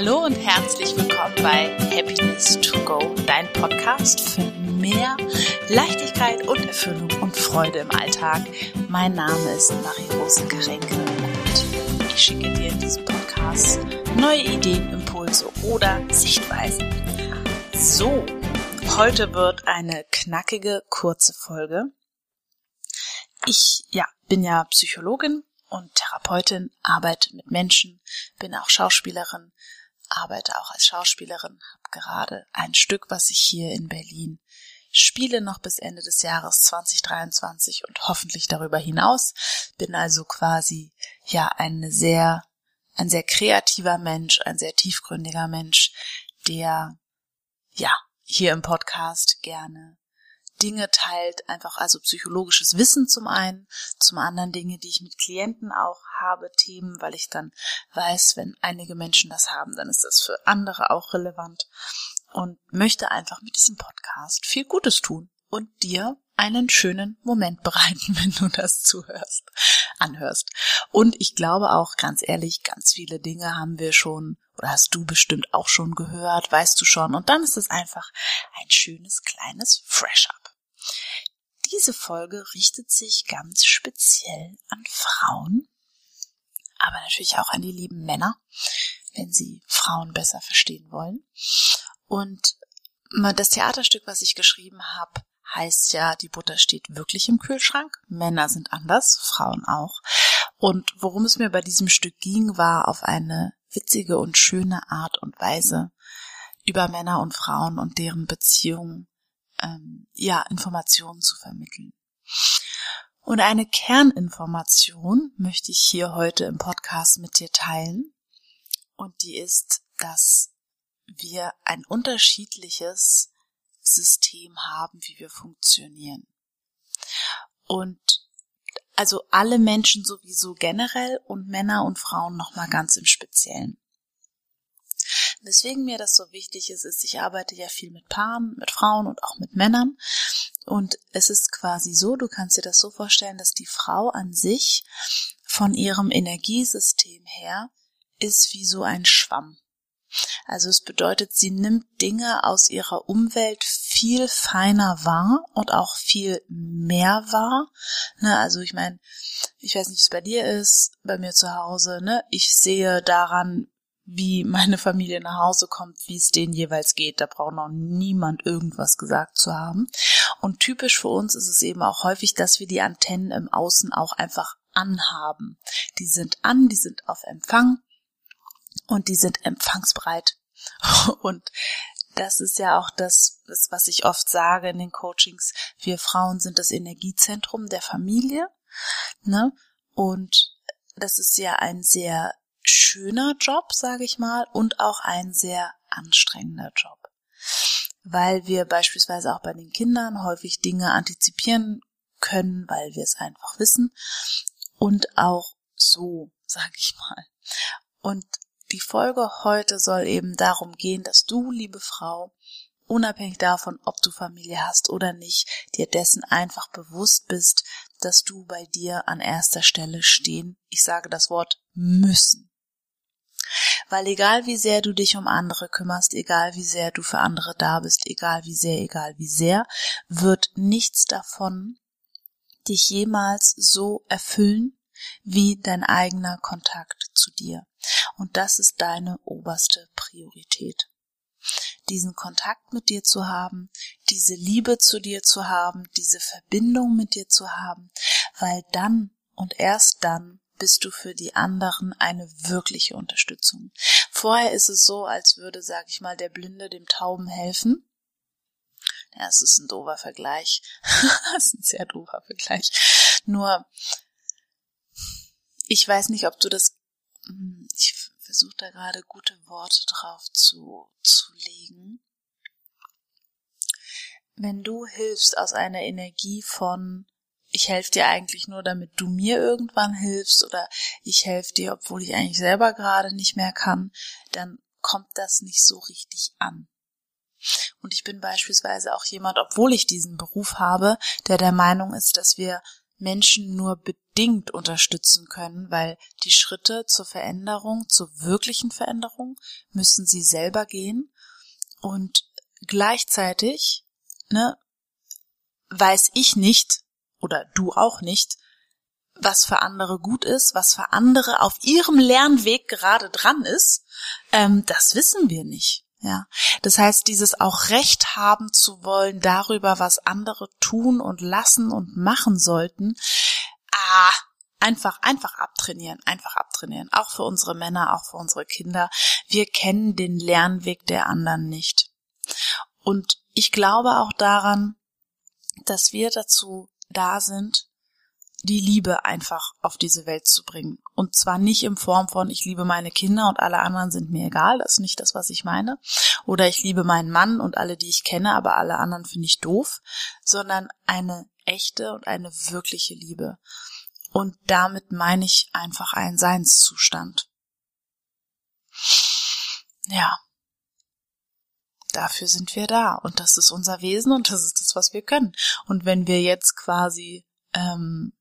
Hallo und herzlich willkommen bei Happiness to Go, dein Podcast für mehr Leichtigkeit und Erfüllung und Freude im Alltag. Mein Name ist Marie-Rose Karenke und ich schicke dir in diesem Podcast neue Ideen, Impulse oder Sichtweisen. So, heute wird eine knackige, kurze Folge. Ich, ja, bin ja Psychologin und Therapeutin, arbeite mit Menschen, bin auch Schauspielerin, arbeite auch als Schauspielerin, habe gerade ein Stück, was ich hier in Berlin spiele noch bis Ende des Jahres 2023 und hoffentlich darüber hinaus. Bin also quasi ja eine sehr ein sehr kreativer Mensch, ein sehr tiefgründiger Mensch, der ja hier im Podcast gerne Dinge teilt, einfach also psychologisches Wissen zum einen, zum anderen Dinge, die ich mit Klienten auch habe, Themen, weil ich dann weiß, wenn einige Menschen das haben, dann ist das für andere auch relevant und möchte einfach mit diesem Podcast viel Gutes tun und dir einen schönen Moment bereiten, wenn du das zuhörst, anhörst. Und ich glaube auch, ganz ehrlich, ganz viele Dinge haben wir schon oder hast du bestimmt auch schon gehört, weißt du schon. Und dann ist es einfach ein schönes kleines Fresh-Up. Diese Folge richtet sich ganz speziell an Frauen, aber natürlich auch an die lieben Männer, wenn sie Frauen besser verstehen wollen. Und das Theaterstück, was ich geschrieben habe, heißt ja, die Butter steht wirklich im Kühlschrank. Männer sind anders, Frauen auch. Und worum es mir bei diesem Stück ging, war auf eine witzige und schöne Art und Weise über Männer und Frauen und deren Beziehungen ähm, ja, Informationen zu vermitteln. Und eine Kerninformation möchte ich hier heute im Podcast mit dir teilen. Und die ist, dass wir ein unterschiedliches System haben, wie wir funktionieren. Und also alle Menschen sowieso generell und Männer und Frauen nochmal ganz im Speziellen. Weswegen mir das so wichtig ist, ist, ich arbeite ja viel mit Paaren, mit Frauen und auch mit Männern. Und es ist quasi so, du kannst dir das so vorstellen, dass die Frau an sich von ihrem Energiesystem her ist wie so ein Schwamm. Also es bedeutet, sie nimmt Dinge aus ihrer Umwelt viel feiner wahr und auch viel mehr wahr. Ne, also ich meine, ich weiß nicht, wie es bei dir ist, bei mir zu Hause, ne? Ich sehe daran, wie meine Familie nach Hause kommt, wie es denen jeweils geht. Da braucht noch niemand irgendwas gesagt zu haben. Und typisch für uns ist es eben auch häufig, dass wir die Antennen im Außen auch einfach anhaben. Die sind an, die sind auf Empfang und die sind empfangsbereit. Und das ist ja auch das, was ich oft sage in den Coachings. Wir Frauen sind das Energiezentrum der Familie, ne? Und das ist ja ein sehr schöner Job, sage ich mal, und auch ein sehr anstrengender Job. Weil wir beispielsweise auch bei den Kindern häufig Dinge antizipieren können, weil wir es einfach wissen. Und auch so, sage ich mal. Und die Folge heute soll eben darum gehen, dass du, liebe Frau, unabhängig davon, ob du Familie hast oder nicht, dir dessen einfach bewusst bist, dass du bei dir an erster Stelle stehen, ich sage das Wort müssen. Weil egal wie sehr du dich um andere kümmerst, egal wie sehr du für andere da bist, egal wie sehr, egal wie sehr, wird nichts davon dich jemals so erfüllen wie dein eigener Kontakt zu dir. Und das ist deine oberste Priorität. Diesen Kontakt mit dir zu haben, diese Liebe zu dir zu haben, diese Verbindung mit dir zu haben, weil dann und erst dann bist du für die anderen eine wirkliche Unterstützung. Vorher ist es so, als würde, sag ich mal, der Blinde dem Tauben helfen. Ja, es ist ein doofer Vergleich. es ist ein sehr doofer Vergleich. Nur, ich weiß nicht, ob du das, hm, ich versuche da gerade gute Worte drauf zu, zu legen. Wenn du hilfst aus einer Energie von, ich helfe dir eigentlich nur, damit du mir irgendwann hilfst oder ich helfe dir, obwohl ich eigentlich selber gerade nicht mehr kann, dann kommt das nicht so richtig an. Und ich bin beispielsweise auch jemand, obwohl ich diesen Beruf habe, der der Meinung ist, dass wir Menschen nur bedingt unterstützen können, weil die Schritte zur Veränderung, zur wirklichen Veränderung, müssen sie selber gehen und gleichzeitig, ne, weiß ich nicht oder du auch nicht, was für andere gut ist, was für andere auf ihrem Lernweg gerade dran ist, ähm, das wissen wir nicht. Ja, das heißt, dieses auch Recht haben zu wollen darüber, was andere tun und lassen und machen sollten, ah, einfach, einfach abtrainieren, einfach abtrainieren. Auch für unsere Männer, auch für unsere Kinder. Wir kennen den Lernweg der anderen nicht. Und ich glaube auch daran, dass wir dazu da sind, die Liebe einfach auf diese Welt zu bringen. Und zwar nicht in Form von, ich liebe meine Kinder und alle anderen sind mir egal, das ist nicht das, was ich meine. Oder ich liebe meinen Mann und alle, die ich kenne, aber alle anderen finde ich doof, sondern eine echte und eine wirkliche Liebe. Und damit meine ich einfach einen Seinszustand. Ja. Dafür sind wir da und das ist unser Wesen und das ist das, was wir können. Und wenn wir jetzt quasi ähm,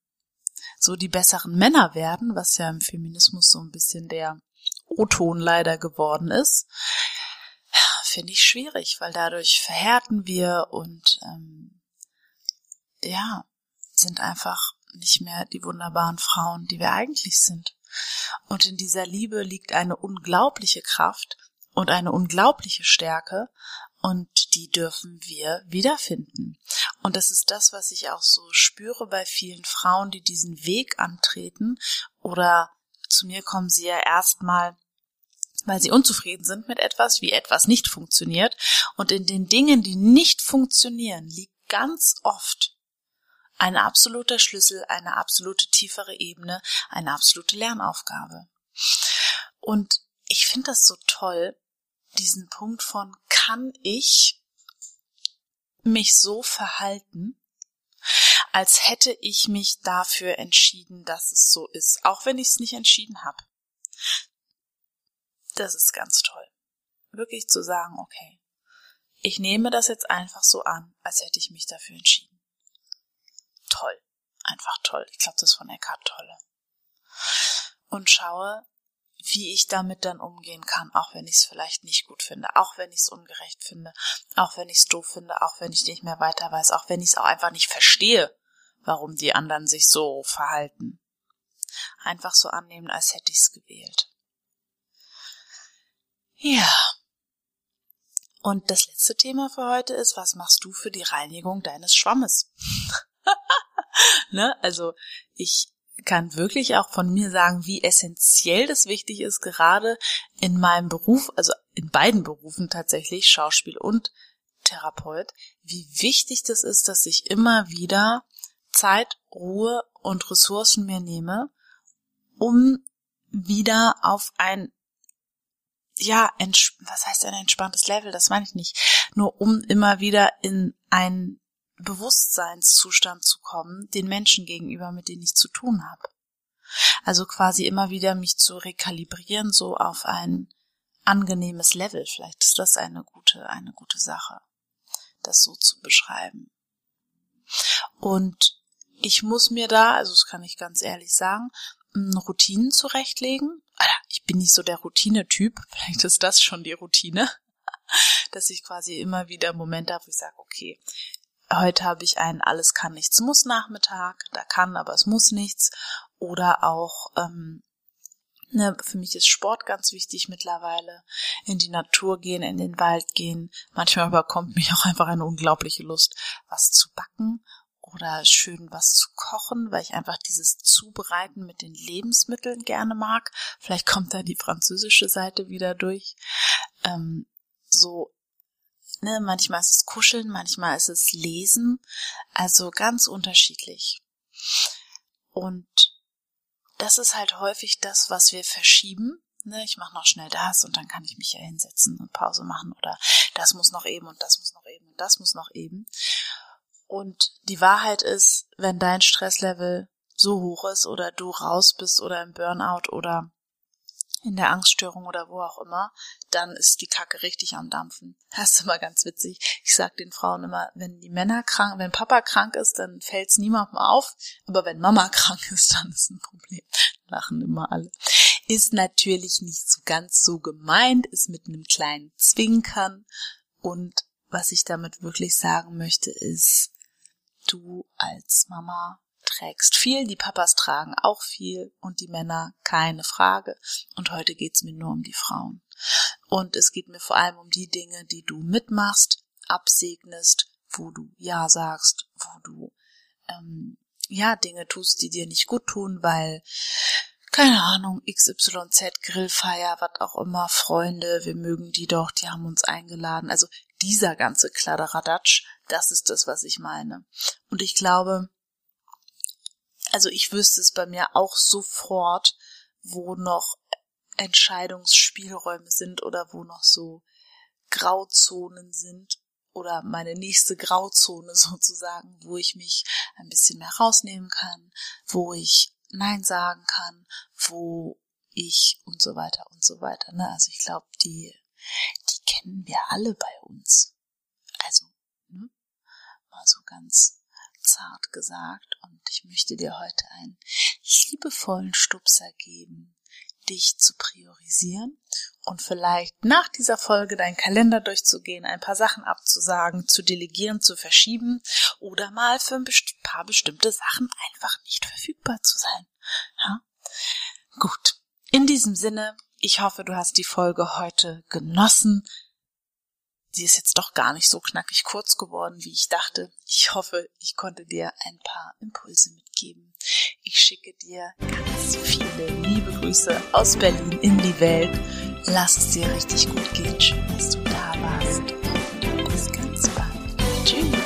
so die besseren Männer werden, was ja im Feminismus so ein bisschen der O-Ton leider geworden ist, finde ich schwierig, weil dadurch verhärten wir und ähm, ja, sind einfach nicht mehr die wunderbaren Frauen, die wir eigentlich sind. Und in dieser Liebe liegt eine unglaubliche Kraft und eine unglaubliche Stärke und die dürfen wir wiederfinden. Und das ist das, was ich auch so spüre bei vielen Frauen, die diesen Weg antreten oder zu mir kommen sie ja erstmal weil sie unzufrieden sind mit etwas, wie etwas nicht funktioniert. Und in den Dingen, die nicht funktionieren, liegt ganz oft ein absoluter Schlüssel, eine absolute tiefere Ebene, eine absolute Lernaufgabe. Und ich finde das so toll, diesen Punkt von kann ich mich so verhalten, als hätte ich mich dafür entschieden, dass es so ist, auch wenn ich es nicht entschieden habe. Das ist ganz toll. Wirklich zu sagen, okay, ich nehme das jetzt einfach so an, als hätte ich mich dafür entschieden. Toll. Einfach toll. Ich glaube, das ist von Eckhart Tolle. Und schaue, wie ich damit dann umgehen kann, auch wenn ich es vielleicht nicht gut finde, auch wenn ich es ungerecht finde, auch wenn ich es doof finde, auch wenn ich nicht mehr weiter weiß, auch wenn ich es auch einfach nicht verstehe, warum die anderen sich so verhalten. Einfach so annehmen, als hätte ich es gewählt. Ja. Und das letzte Thema für heute ist, was machst du für die Reinigung deines Schwammes? ne? Also ich kann wirklich auch von mir sagen, wie essentiell das wichtig ist, gerade in meinem Beruf, also in beiden Berufen tatsächlich, Schauspiel und Therapeut, wie wichtig das ist, dass ich immer wieder Zeit, Ruhe und Ressourcen mir nehme, um wieder auf ein ja, was heißt ein entspanntes Level? Das meine ich nicht. Nur um immer wieder in ein Bewusstseinszustand zu kommen, den Menschen gegenüber, mit denen ich zu tun habe. Also quasi immer wieder mich zu rekalibrieren, so auf ein angenehmes Level. Vielleicht ist das eine gute, eine gute Sache, das so zu beschreiben. Und ich muss mir da, also das kann ich ganz ehrlich sagen, Routinen zurechtlegen. Ich bin nicht so der Routine-Typ, vielleicht ist das schon die Routine, dass ich quasi immer wieder Momente habe, wo ich sage, okay, Heute habe ich einen Alles kann nichts muss Nachmittag, da kann, aber es muss nichts. Oder auch, ähm, ne, für mich ist Sport ganz wichtig mittlerweile. In die Natur gehen, in den Wald gehen. Manchmal überkommt mich auch einfach eine unglaubliche Lust, was zu backen oder schön was zu kochen, weil ich einfach dieses Zubereiten mit den Lebensmitteln gerne mag. Vielleicht kommt da die französische Seite wieder durch. Ähm, so Ne, manchmal ist es Kuscheln, manchmal ist es Lesen, also ganz unterschiedlich. Und das ist halt häufig das, was wir verschieben. Ne, ich mache noch schnell das und dann kann ich mich ja hinsetzen und Pause machen oder das muss noch eben und das muss noch eben und das muss noch eben. Und die Wahrheit ist, wenn dein Stresslevel so hoch ist oder du raus bist oder im Burnout oder in der Angststörung oder wo auch immer, dann ist die Kacke richtig am Dampfen. Das ist immer ganz witzig. Ich sag den Frauen immer, wenn die Männer krank, wenn Papa krank ist, dann fällt's niemandem auf, aber wenn Mama krank ist, dann ist ein Problem. Lachen immer alle. Ist natürlich nicht so ganz so gemeint, ist mit einem kleinen Zwinkern und was ich damit wirklich sagen möchte ist, du als Mama trägst viel, die Papas tragen auch viel und die Männer keine Frage. Und heute geht's mir nur um die Frauen. Und es geht mir vor allem um die Dinge, die du mitmachst, absegnest, wo du Ja sagst, wo du ähm, ja Dinge tust, die dir nicht gut tun, weil keine Ahnung, XYZ, Grillfeier, was auch immer, Freunde, wir mögen die doch, die haben uns eingeladen. Also dieser ganze Kladderadatsch, das ist das, was ich meine. Und ich glaube, also ich wüsste es bei mir auch sofort, wo noch Entscheidungsspielräume sind oder wo noch so Grauzonen sind oder meine nächste Grauzone sozusagen, wo ich mich ein bisschen mehr rausnehmen kann, wo ich Nein sagen kann, wo ich und so weiter und so weiter. Ne? Also ich glaube, die, die kennen wir alle bei uns. Also, ne? mal so ganz zart gesagt und ich möchte dir heute einen liebevollen Stupser geben, dich zu priorisieren und vielleicht nach dieser Folge deinen Kalender durchzugehen, ein paar Sachen abzusagen, zu delegieren, zu verschieben oder mal für ein paar bestimmte Sachen einfach nicht verfügbar zu sein. Ja? Gut. In diesem Sinne, ich hoffe, du hast die Folge heute genossen sie ist jetzt doch gar nicht so knackig kurz geworden, wie ich dachte. Ich hoffe, ich konnte dir ein paar Impulse mitgeben. Ich schicke dir ganz viele liebe Grüße aus Berlin in die Welt. Lass es dir richtig gut gehen. Schön, dass du da warst. Bis ganz bald. Tschüss.